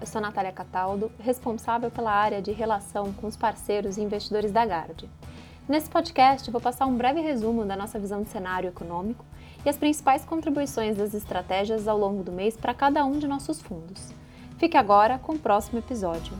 eu sou Natália Cataldo, responsável pela área de relação com os parceiros e investidores da Gard. Nesse podcast, vou passar um breve resumo da nossa visão de cenário econômico e as principais contribuições das estratégias ao longo do mês para cada um de nossos fundos. Fique agora com o próximo episódio.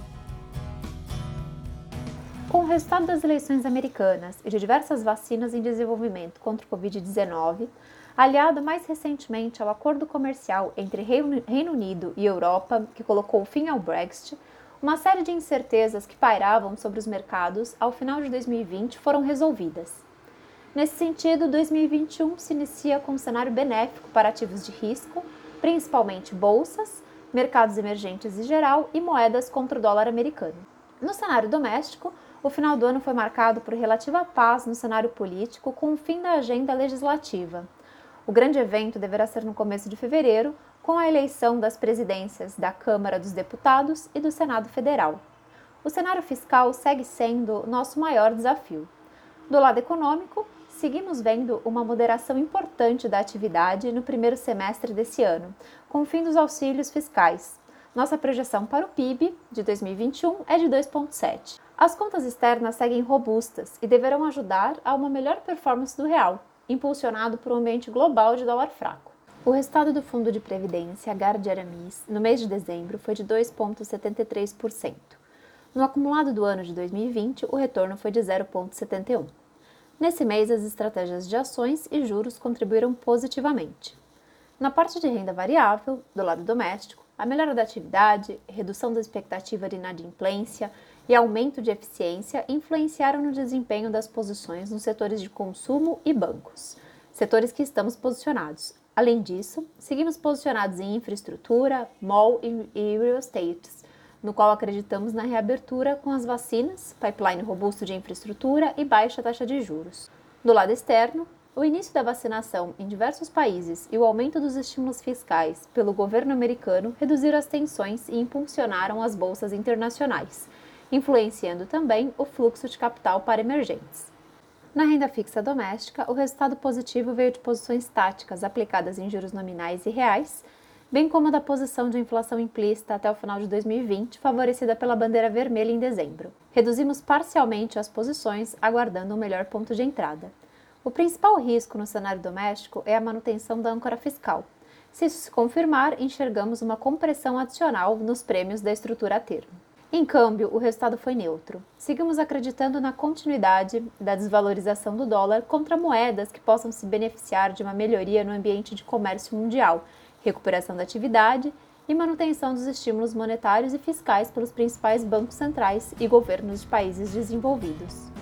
Com o resultado das eleições americanas e de diversas vacinas em desenvolvimento contra o Covid-19, aliado mais recentemente ao acordo comercial entre Reino Unido e Europa, que colocou fim ao Brexit, uma série de incertezas que pairavam sobre os mercados ao final de 2020 foram resolvidas. Nesse sentido, 2021 se inicia com um cenário benéfico para ativos de risco, principalmente bolsas, mercados emergentes em geral e moedas contra o dólar americano. No cenário doméstico, o final do ano foi marcado por relativa paz no cenário político com o fim da agenda legislativa. O grande evento deverá ser no começo de fevereiro, com a eleição das presidências da Câmara dos Deputados e do Senado Federal. O cenário fiscal segue sendo nosso maior desafio. Do lado econômico, seguimos vendo uma moderação importante da atividade no primeiro semestre desse ano, com o fim dos auxílios fiscais. Nossa projeção para o PIB de 2021 é de 2,7. As contas externas seguem robustas e deverão ajudar a uma melhor performance do real, impulsionado por um ambiente global de dólar fraco. O resultado do Fundo de Previdência Gard Aramis no mês de dezembro foi de 2,73%. No acumulado do ano de 2020, o retorno foi de 0,71%. Nesse mês, as estratégias de ações e juros contribuíram positivamente. Na parte de renda variável, do lado doméstico, a melhora da atividade, redução da expectativa de inadimplência e aumento de eficiência influenciaram no desempenho das posições nos setores de consumo e bancos, setores que estamos posicionados. Além disso, seguimos posicionados em infraestrutura, mall e real estate, no qual acreditamos na reabertura com as vacinas, pipeline robusto de infraestrutura e baixa taxa de juros. Do lado externo, o início da vacinação em diversos países e o aumento dos estímulos fiscais pelo governo americano reduziram as tensões e impulsionaram as bolsas internacionais, influenciando também o fluxo de capital para emergentes. Na renda fixa doméstica, o resultado positivo veio de posições táticas aplicadas em juros nominais e reais, bem como da posição de inflação implícita até o final de 2020, favorecida pela bandeira vermelha em dezembro. Reduzimos parcialmente as posições, aguardando um melhor ponto de entrada. O principal risco no cenário doméstico é a manutenção da âncora fiscal. Se isso se confirmar, enxergamos uma compressão adicional nos prêmios da estrutura a termo. Em câmbio, o resultado foi neutro. Seguimos acreditando na continuidade da desvalorização do dólar contra moedas que possam se beneficiar de uma melhoria no ambiente de comércio mundial, recuperação da atividade e manutenção dos estímulos monetários e fiscais pelos principais bancos centrais e governos de países desenvolvidos.